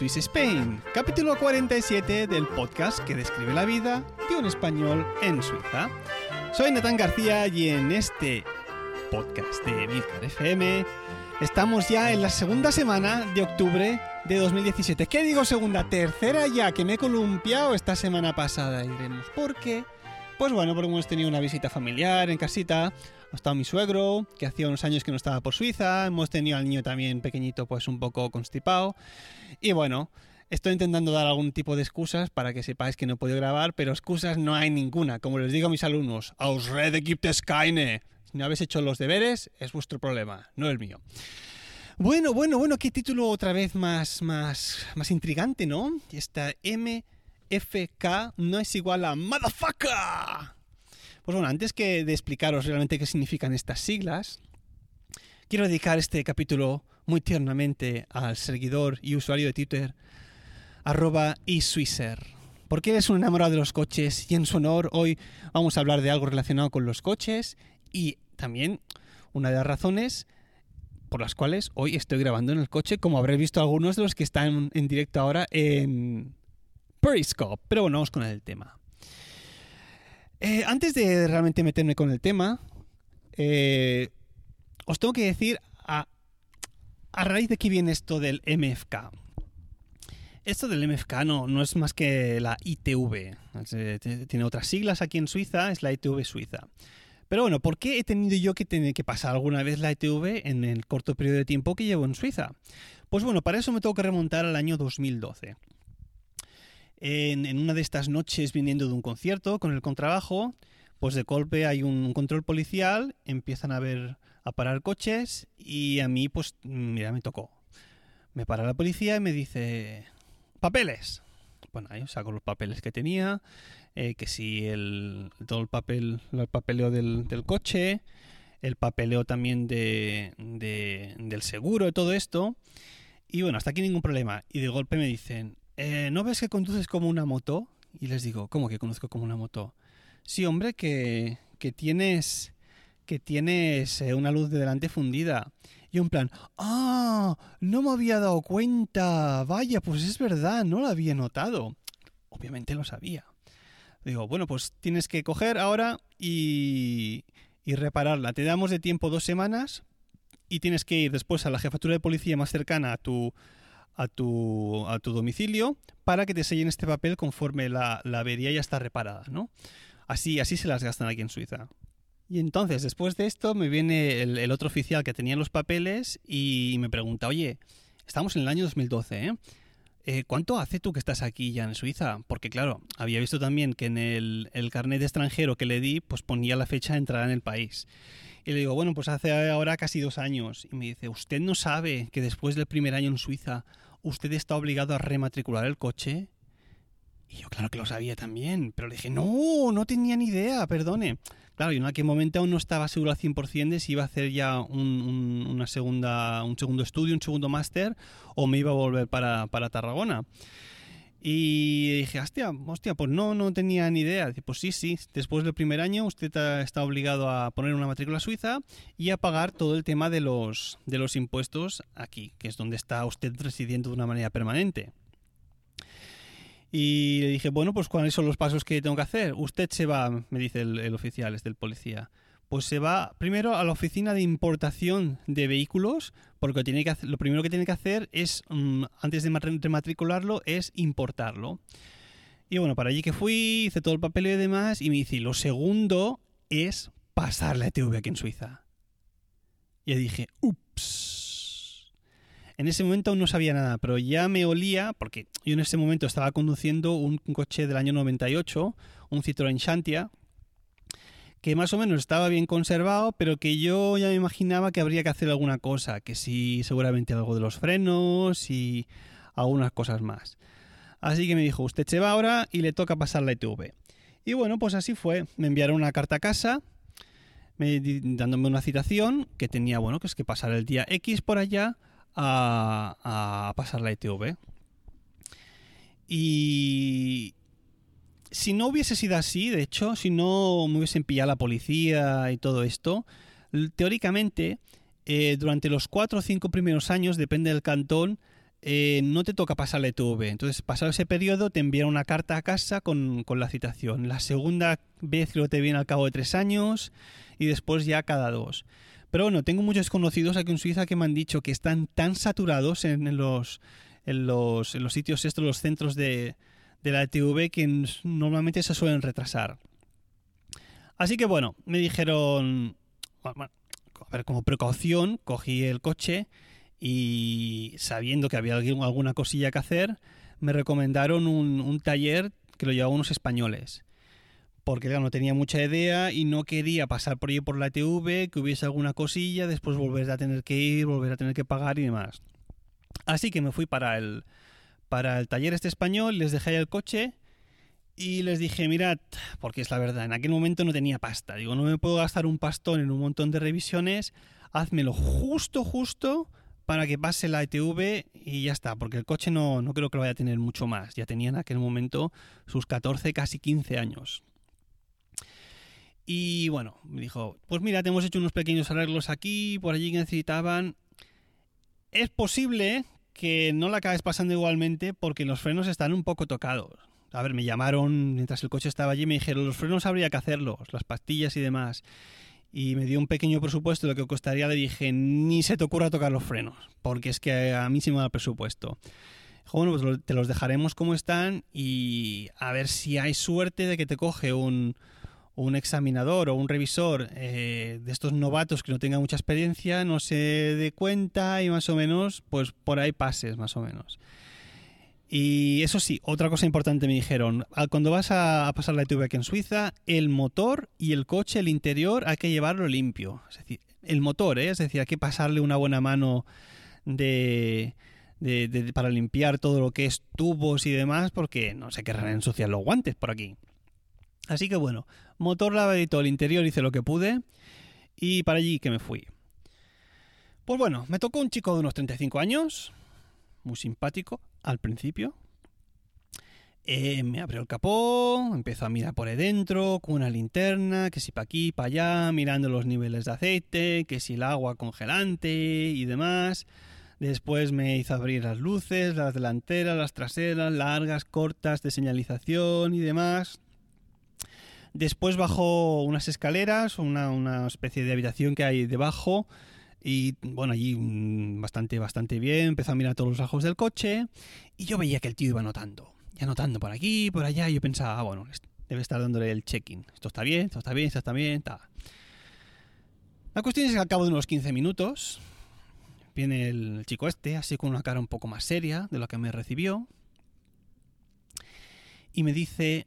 Swiss Spain, capítulo 47 del podcast que describe la vida de un español en Suiza. Soy Natán García y en este podcast de Milcar FM estamos ya en la segunda semana de octubre de 2017. ¿Qué digo segunda? Tercera ya, que me he columpiado esta semana pasada, diremos. ¿Por qué? Pues bueno, porque hemos tenido una visita familiar en casita. Ha estado mi suegro, que hacía unos años que no estaba por Suiza. Hemos tenido al niño también pequeñito, pues un poco constipado. Y bueno, estoy intentando dar algún tipo de excusas para que sepáis que no he podido grabar, pero excusas no hay ninguna. Como les digo a mis alumnos, Ausrede gibt es keine. Si no habéis hecho los deberes, es vuestro problema, no el mío. Bueno, bueno, bueno, qué título otra vez más, más, más intrigante, ¿no? Esta MFK no es igual a Motherfucker. Pues bueno, antes que de explicaros realmente qué significan estas siglas, quiero dedicar este capítulo muy tiernamente al seguidor y usuario de Twitter, arroba eSwisser. Porque él es un enamorado de los coches y en su honor hoy vamos a hablar de algo relacionado con los coches y también una de las razones por las cuales hoy estoy grabando en el coche, como habréis visto algunos de los que están en directo ahora en Periscope. Pero bueno, vamos con el tema. Eh, antes de realmente meterme con el tema, eh, os tengo que decir a, a, raíz de qué viene esto del MFK. Esto del MFK no, no es más que la ITV. Tiene otras siglas aquí en Suiza, es la ITV Suiza. Pero bueno, ¿por qué he tenido yo que tener que pasar alguna vez la ITV en el corto periodo de tiempo que llevo en Suiza? Pues bueno, para eso me tengo que remontar al año 2012 en, en, una de estas noches viniendo de un concierto con el contrabajo, pues de golpe hay un control policial, empiezan a ver a parar coches y a mí pues mira, me tocó. Me para la policía y me dice, papeles. Bueno, ahí saco los papeles que tenía, eh, que si el, todo el papel, el papeleo del, del coche, el papeleo también de, de, del seguro y todo esto. Y bueno, hasta aquí ningún problema. Y de golpe me dicen, eh, ¿no ves que conduces como una moto? Y les digo, ¿cómo que conduzco como una moto? Sí, hombre, que, que tienes, que tienes eh, una luz de delante fundida. Y un plan, ah, no me había dado cuenta. Vaya, pues es verdad, no lo había notado. Obviamente lo sabía. Digo, bueno, pues tienes que coger ahora y, y repararla. Te damos de tiempo dos semanas y tienes que ir después a la jefatura de policía más cercana a tu, a tu, a tu domicilio para que te sellen este papel conforme la, la avería ya está reparada, ¿no? Así, así se las gastan aquí en Suiza. Y entonces, después de esto, me viene el, otro oficial que tenía los papeles y me pregunta, oye, estamos en el año 2012, ¿eh? Eh, ¿Cuánto hace tú que estás aquí ya en Suiza? Porque claro, había visto también que en el, el carnet de extranjero que le di, pues ponía la fecha de entrada en el país. Y le digo, bueno, pues hace ahora casi dos años. Y me dice, ¿usted no sabe que después del primer año en Suiza usted está obligado a rematricular el coche? Y yo claro que lo sabía también, pero le dije, no, no tenía ni idea, perdone. Claro, yo en aquel momento aún no estaba seguro al 100% de si iba a hacer ya un, un, una segunda, un segundo estudio, un segundo máster, o me iba a volver para, para Tarragona. Y dije, hostia, hostia, pues no, no tenía ni idea. Dice, pues sí, sí, después del primer año usted está obligado a poner una matrícula suiza y a pagar todo el tema de los, de los impuestos aquí, que es donde está usted residiendo de una manera permanente. Y le dije, bueno, pues ¿cuáles son los pasos que tengo que hacer? Usted se va, me dice el, oficial, es del policía pues se va primero a la oficina de importación de vehículos, porque tiene que lo primero que tiene que hacer es, mm, antes de matricularlo, es importarlo. Y bueno, para allí que fui, hice todo el papel y demás, y me dice, lo segundo es pasar la ETV aquí en Suiza. Y dije, ups. En ese momento aún no sabía nada, pero ya me olía, porque yo en ese momento estaba conduciendo un coche del año 98, un Citroën Shantia, que más o menos estaba bien conservado, pero que yo ya me imaginaba que habría que hacer alguna cosa, que sí, seguramente algo de los frenos y algunas cosas más. Así que me dijo, usted se va ahora y le toca pasar la ITV. Y bueno, pues así fue. Me enviaron una carta a casa dándome una citación que tenía, bueno, que es que pasar el día X por allá a, pasar la ITV. Y, si no hubiese sido así, de hecho, si no me hubiesen pillado la policía y todo esto, teóricamente, eh, durante los cuatro o cinco primeros años, depende del cantón, eh, no te toca pasar la ETV. Entonces, pasado ese periodo, te envían una carta a casa con, la citación. La segunda vez lo te viene al cabo de tres años y después ya cada dos. Pero bueno, tengo muchos conocidos aquí en Suiza que me han dicho que están tan saturados en, los, en, los, en los sitios estos, los centros de, de la ETV que normalmente se suelen retrasar. Así que bueno, me dijeron, a ver, como precaución, cogí el coche y sabiendo que había alguna cosilla que hacer, me recomendaron un, taller que lo llevaban unos españoles. Porque no tenía mucha idea y no quería pasar por ahí por la ETV, que hubiese alguna cosilla, después volver a tener que ir, volver a tener que pagar y demás. Así que me fui para el, para el taller este español, les dejé el coche y les dije, mirad, porque es la verdad, en aquel momento no tenía pasta. Digo, no me puedo gastar un pastón en un montón de revisiones, házmelo justo, justo para que pase la ETV y ya está, porque el coche no, no creo que lo vaya a tener mucho más. Ya tenía en aquel momento sus 14, casi 15 años. Y bueno, me dijo, pues mira, te hemos hecho unos pequeños arreglos aquí, por allí que necesitaban. Es posible que no la acabes pasando igualmente porque los frenos están un poco tocados. A ver, me llamaron mientras el coche estaba allí y me dijeron, los frenos habría que hacerlos, las pastillas y demás. Y me dio un pequeño presupuesto de lo que costaría. Le dije, ni se te ocurra tocar los frenos, porque es que a mí sí me da el presupuesto. Bueno, pues te los dejaremos como están y a ver si hay suerte de que te coge un, un examinador o un revisor eh, de estos novatos que no tenga mucha experiencia, no se dé cuenta y más o menos, pues por ahí pases, más o menos. Y eso sí, otra cosa importante me dijeron, cuando vas a, pasar la ETV aquí en Suiza, el motor y el coche, el interior, hay que llevarlo limpio. Es decir, el motor, ¿eh? es decir, hay que pasarle una buena mano de, para limpiar todo lo que es tubos y demás, porque no se querrán ensuciar los guantes por aquí. Así que bueno, motor lavadito al interior hice lo que pude y para allí que me fui. Pues bueno, me tocó un chico de unos 35 años, muy simpático al principio. Eh, me abrió el capó, empezó a mirar por ahí dentro con una linterna, que si para aquí, para allá, mirando los niveles de aceite, que si el agua congelante y demás. Después me hizo abrir las luces, las delanteras, las traseras, largas, cortas, de señalización y demás. Después bajó unas escaleras, una, especie de habitación que hay debajo. Y bueno, allí mm, bastante, bastante bien. Empezó a mirar todos los ojos del coche. Y yo veía que el tío iba notando. Ya notando por aquí, por allá. Y yo pensaba, ah, bueno, debe estar dándole el check-in. Esto está bien, esto está bien, esto está bien, está. La cuestión es que al cabo de unos 15 minutos viene el chico este, así con una cara un poco más seria de lo que me recibió. Y me dice,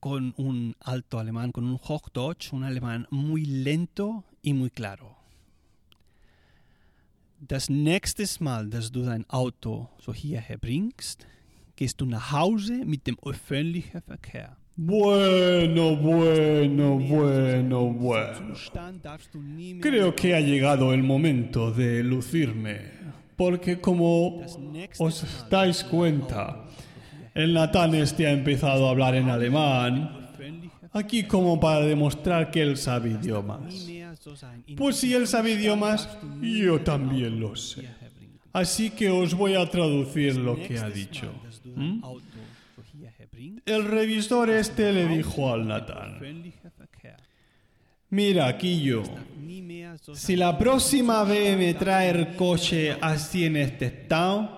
con un alto alemán, con un Hochdeutsch, un alemán muy lento y muy claro. Das nächste Mal, dass du dein Auto so hierher bringst, gehst du nach Hause mit dem öffentlichen Verkehr. Bueno, bueno, bueno, bueno. Creo que ha llegado el momento de lucirme, porque como os dais cuenta, El Natán este ha empezado a hablar en alemán, aquí como para demostrar que él sabe idiomas. Pues si él sabe idiomas, yo también lo sé. Así que os voy a traducir lo que ha dicho. ¿Mm? El revisor este le dijo al Natán, mira, Quillo, si la próxima vez me trae el coche así en este estado,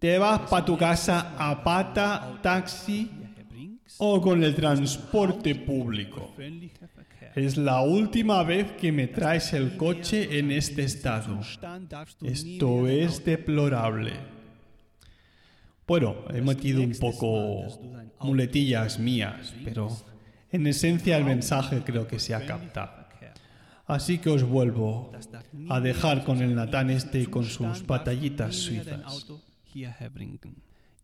Te vas para tu casa a pata, taxi o con el transporte público. Es la última vez que me traes el coche en este estado. Esto es deplorable. Bueno, he metido un poco muletillas mías, pero en esencia el mensaje creo que se ha captado. Así que os vuelvo a dejar con el Natán este y con sus batallitas suizas.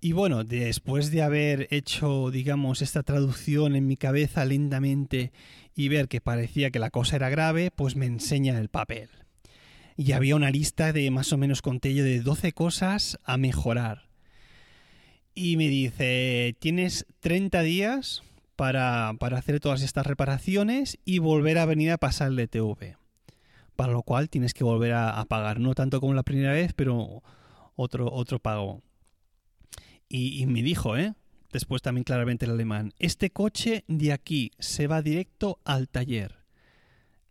Y bueno, después de haber hecho, digamos, esta traducción en mi cabeza lentamente y ver que parecía que la cosa era grave, pues me enseña el papel. Y había una lista de más o menos conté yo de 12 cosas a mejorar. Y me dice, tienes 30 días para, para hacer todas estas reparaciones y volver a venir a pasar el DTV. Para lo cual tienes que volver a pagar, no tanto como la primera vez, pero otro, otro pago. Y, me dijo, ¿eh? después también claramente el alemán, este coche de aquí se va directo al taller.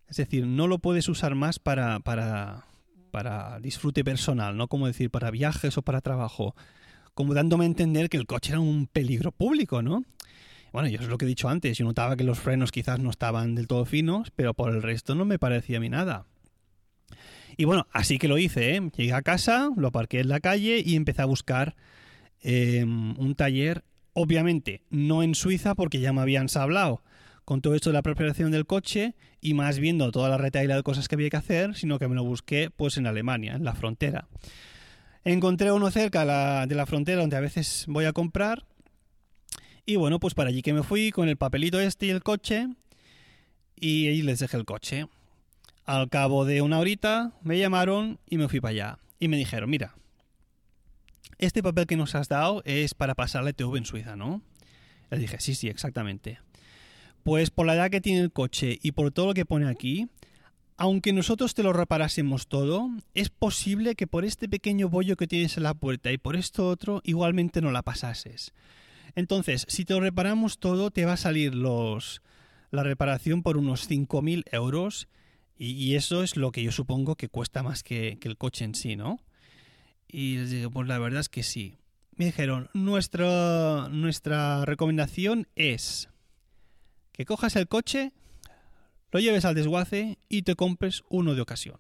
Es decir, no lo puedes usar más para, para, para disfrute personal, no como decir para viajes o para trabajo. Como dándome a entender que el coche era un peligro público, ¿no? Bueno, yo es lo que he dicho antes, yo notaba que los frenos quizás no estaban del todo finos, pero por el resto no me parecía a mí nada. Y bueno, así que lo hice, ¿eh? Llegué a casa, lo aparqué en la calle y empecé a buscar eh, un taller, obviamente no en Suiza porque ya me habían sablado con todo esto de la preparación del coche y más viendo toda la retaila de cosas que había que hacer, sino que me lo busqué pues en Alemania, en la frontera. Encontré uno cerca de la frontera donde a veces voy a comprar y bueno, pues para allí que me fui con el papelito este y el coche y ahí les dejé el coche. Al cabo de una horita me llamaron y me fui para allá. Y me dijeron, mira, este papel que nos has dado es para pasarle TV en Suiza, ¿no? Le dije, sí, sí, exactamente. Pues por la edad que tiene el coche y por todo lo que pone aquí, aunque nosotros te lo reparásemos todo, es posible que por este pequeño bollo que tienes en la puerta y por esto otro, igualmente no la pasases. Entonces, si te lo reparamos todo, te va a salir los, la reparación por unos 5.000 euros y, eso es lo que yo supongo que cuesta más que, el coche en sí, ¿no? Y les digo, pues la verdad es que sí. Me dijeron, nuestra, nuestra recomendación es que cojas el coche, lo lleves al desguace y te compres uno de ocasión.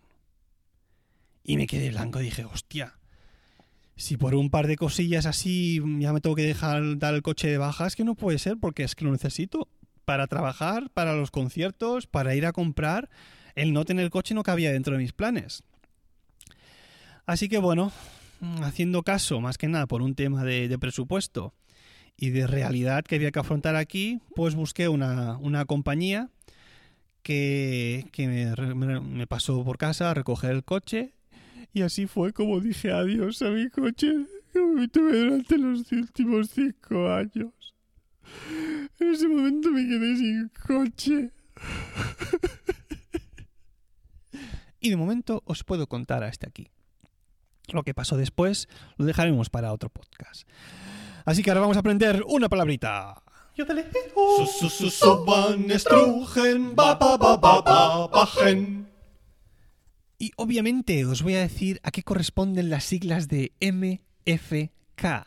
Y me quedé blanco, dije, hostia, si por un par de cosillas así ya me tengo que dejar dar el coche de baja, es que no puede ser porque es que lo necesito para trabajar, para los conciertos, para ir a comprar el no tener coche no cabía dentro de mis planes. Así que bueno, haciendo caso más que nada por un tema de, presupuesto y de realidad que había que afrontar aquí, pues busqué una, compañía que, me, me, pasó por casa a recoger el coche y así fue como dije adiós a mi coche que me tuve durante los últimos cinco años. En ese momento me quedé sin coche. Y de momento os puedo contar hasta aquí. Lo que pasó después lo dejaremos para otro podcast. Así que ahora vamos a aprender una palabrita. Y obviamente os voy a decir a qué corresponden las siglas de MFK.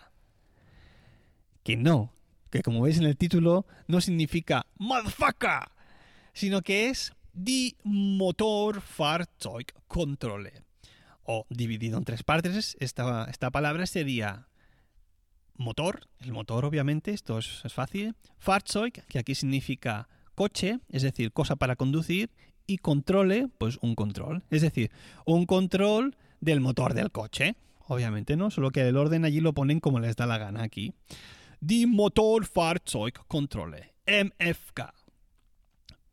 Que no, que como veis en el título no significa motherfucker, sino que es Die Motorfahrzeugkontrolle. O dividido en tres partes, esta, esta palabra sería motor, el motor obviamente, esto es, fácil, Fahrzeug, que aquí significa coche, es decir, cosa para conducir, y controle, pues un control, es decir, un control del motor del coche, obviamente, ¿no? Solo que el orden allí lo ponen como les da la gana aquí. Die Motorfahrzeugkontrolle, MFK.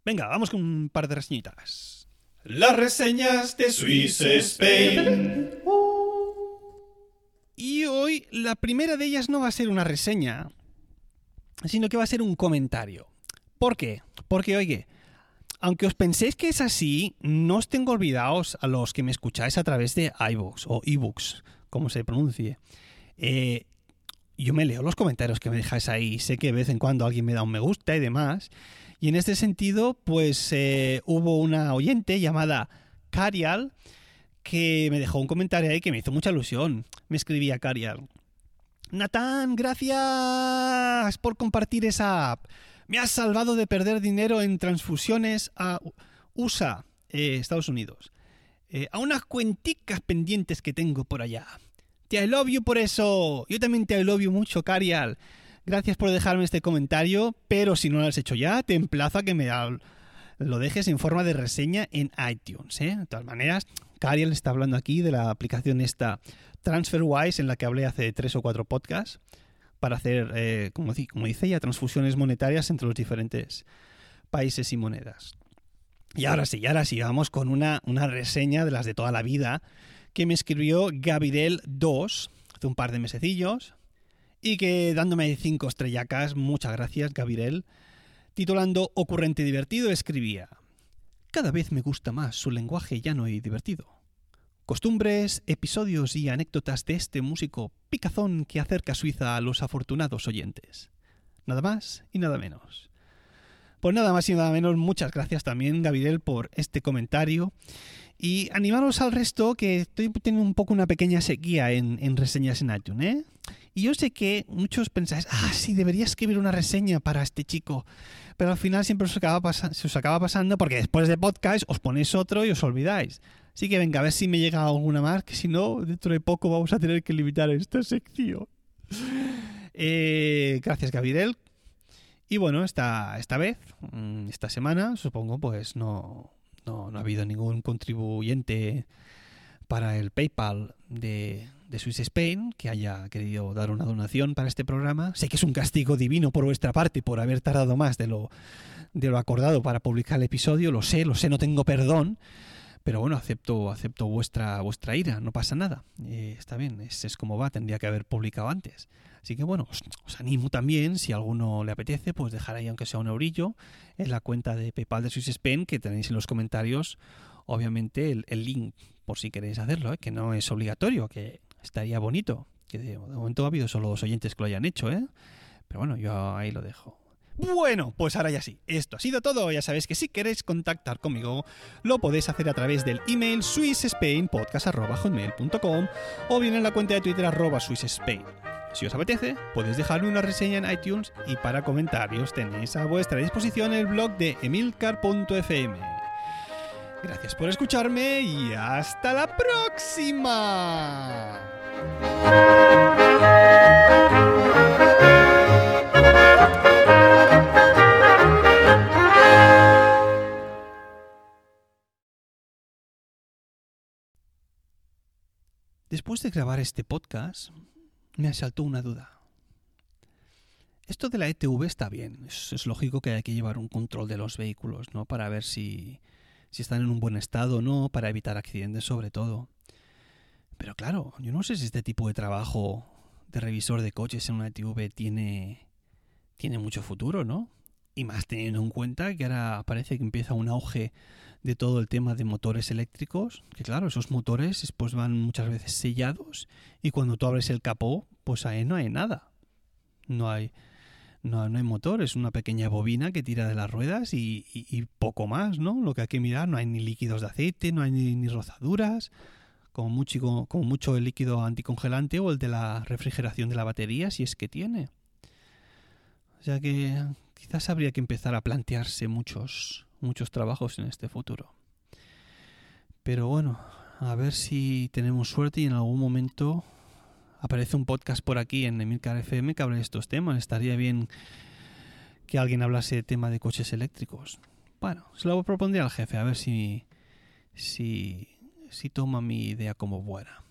Venga, vamos con un par de reseñitas. Las reseñas de Swiss Spain. Y hoy la primera de ellas no va a ser una reseña, sino que va a ser un comentario. ¿Por qué? Porque, oye, aunque os penséis que es así, no os tengo olvidados a los que me escucháis a través de iVoox o ebooks, como se pronuncie. Eh, yo me leo los comentarios que me dejáis ahí, sé que de vez en cuando alguien me da un me gusta y demás. Y en este sentido, pues eh, hubo una oyente llamada Carial que me dejó un comentario ahí que me hizo mucha ilusión. Me escribía Carial. Natán, gracias por compartir esa app. Me has salvado de perder dinero en transfusiones a USA, eh, Estados Unidos. Eh, a unas cuenticas pendientes que tengo por allá. Te I love you por eso. Yo también te I love mucho, Carial. Gracias por dejarme este comentario, pero si no lo has hecho ya, te emplazo a que me lo dejes en forma de reseña en iTunes. ¿eh? De todas maneras, Cariel está hablando aquí de la aplicación esta TransferWise en la que hablé hace tres o cuatro podcasts para hacer, eh, como, dice ella, transfusiones monetarias entre los diferentes países y monedas. Y ahora sí, ahora sí, vamos con una, reseña de las de toda la vida que me escribió Gabriel 2 hace un par de mesecillos y que dándome cinco estrellacas, muchas gracias Gabriel, titulando Ocurrente divertido, escribía Cada vez me gusta más su lenguaje llano y divertido. Costumbres, episodios y anécdotas de este músico picazón que acerca Suiza a los afortunados oyentes. Nada más y nada menos. Pues nada más y nada menos, muchas gracias también, Gabriel, por este comentario. Y animaros al resto que estoy teniendo un poco una pequeña sequía en, en reseñas en iTunes, ¿eh? Y yo sé que muchos pensáis, ah, sí, debería escribir una reseña para este chico. Pero al final siempre os acaba, se os acaba pasando porque después de podcast os ponéis otro y os olvidáis. Así que venga, a ver si me llega alguna más, que si no, dentro de poco vamos a tener que limitar esta sección. Eh, gracias, Gabriel. Y bueno, esta, esta vez, mm, esta semana, supongo, pues no, no, no ha habido ningún contribuyente para el PayPal de, de Swiss Spain que haya querido dar una donación para este programa. Sé que es un castigo divino por vuestra parte por haber tardado más de lo, de lo acordado para publicar el episodio. Lo sé, lo sé, no tengo perdón. Pero bueno, acepto, acepto vuestra, vuestra ira, no pasa nada. Eh, está bien, es, es, como va, tendría que haber publicado antes. Así que bueno, os, animo también, si alguno le apetece, pues dejar ahí aunque sea un eurillo en la cuenta de PayPal de Swiss Spain, que tenéis en los comentarios, obviamente, el, el link por si queréis hacerlo, ¿eh? que no es obligatorio, que estaría bonito. Que de, momento ha habido solo dos oyentes que lo hayan hecho, ¿eh? Pero bueno, yo ahí lo dejo. Bueno, pues ahora ya sí, esto ha sido todo. Ya sabéis que si queréis contactar conmigo, lo podéis hacer a través del email swissspainpodcast.com o bien en la cuenta de Twitter arroba swissspain. Si os apetece, podéis dejarme una reseña en iTunes y para comentarios tenéis a vuestra disposición el blog de emilcar.fm. Gracias por escucharme y hasta la próxima. Después de grabar este podcast, me asaltó una duda. Esto de la ETV está bien, es, lógico que hay que llevar un control de los vehículos, ¿no? Para ver si, si están en un buen estado o no, para evitar accidentes sobre todo. Pero claro, yo no sé si este tipo de trabajo de revisor de coches en una ETV tiene, tiene mucho futuro, ¿no? Y más teniendo en cuenta que ahora parece que empieza un auge de todo el tema de motores eléctricos, que claro, esos motores después van muchas veces sellados y cuando tú abres el capó, pues ahí no hay nada. No hay, no, hay motor, es una pequeña bobina que tira de las ruedas y, poco más, ¿no? Lo que hay que mirar, no hay ni líquidos de aceite, no hay ni, rozaduras, como mucho, el líquido anticongelante o el de la refrigeración de la batería, si es que tiene. O sea que quizás habría que empezar a plantearse muchos, muchos trabajos en este futuro. Pero bueno, a ver si tenemos suerte y en algún momento aparece un podcast por aquí en Emilcar FM que hable de estos temas. Estaría bien que alguien hablase de tema de coches eléctricos. Bueno, se lo propondría al jefe, a ver si, si, si toma mi idea como buena.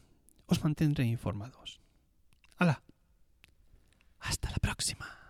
Os mantendré informados. ¡Hala! Hasta la próxima.